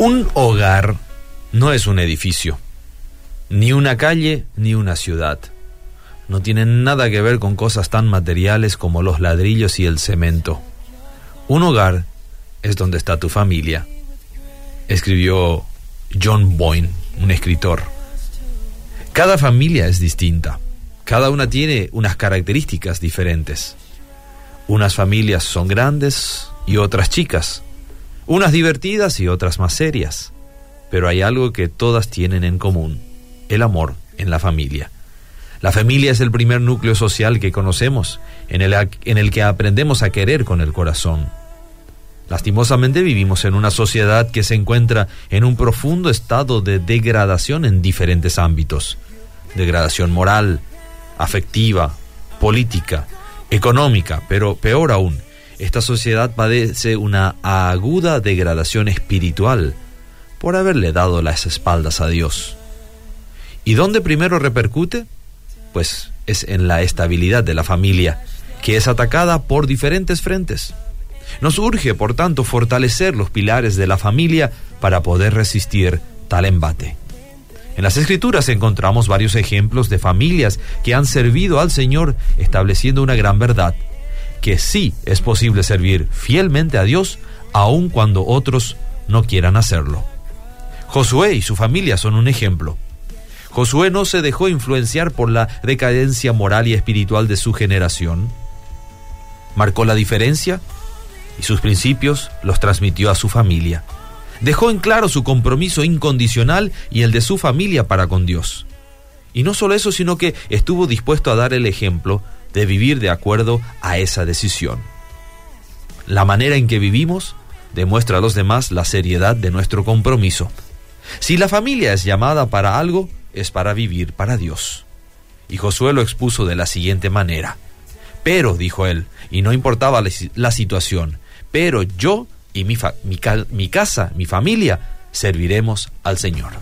Un hogar no es un edificio, ni una calle, ni una ciudad. No tienen nada que ver con cosas tan materiales como los ladrillos y el cemento. Un hogar es donde está tu familia, escribió John Boyne, un escritor. Cada familia es distinta, cada una tiene unas características diferentes. Unas familias son grandes y otras chicas, unas divertidas y otras más serias, pero hay algo que todas tienen en común, el amor en la familia. La familia es el primer núcleo social que conocemos, en el, que aprendemos a querer con el corazón. Lastimosamente vivimos en una sociedad que se encuentra en un profundo estado de degradación en diferentes ámbitos. Degradación moral, afectiva, política, económica, pero peor aún, esta sociedad padece una aguda degradación espiritual por haberle dado las espaldas a Dios. ¿Y dónde primero repercute? Pues es en la estabilidad de la familia, que es atacada por diferentes frentes. Nos urge, por tanto, fortalecer los pilares de la familia para poder resistir tal embate. En las escrituras encontramos varios ejemplos de familias que han servido al Señor estableciendo una gran verdad, que sí es posible servir fielmente a Dios aun cuando otros no quieran hacerlo. Josué y su familia son un ejemplo. Josué no se dejó influenciar por la decadencia moral y espiritual de su generación. Marcó la diferencia y sus principios los transmitió a su familia. Dejó en claro su compromiso incondicional y el de su familia para con Dios. Y no solo eso, sino que estuvo dispuesto a dar el ejemplo de vivir de acuerdo a esa decisión. La manera en que vivimos demuestra a los demás la seriedad de nuestro compromiso. Si la familia es llamada para algo, es para vivir para Dios. Y Josué lo expuso de la siguiente manera. Pero, dijo él, y no importaba la, situación, pero yo y mi, mi casa, mi familia, serviremos al Señor.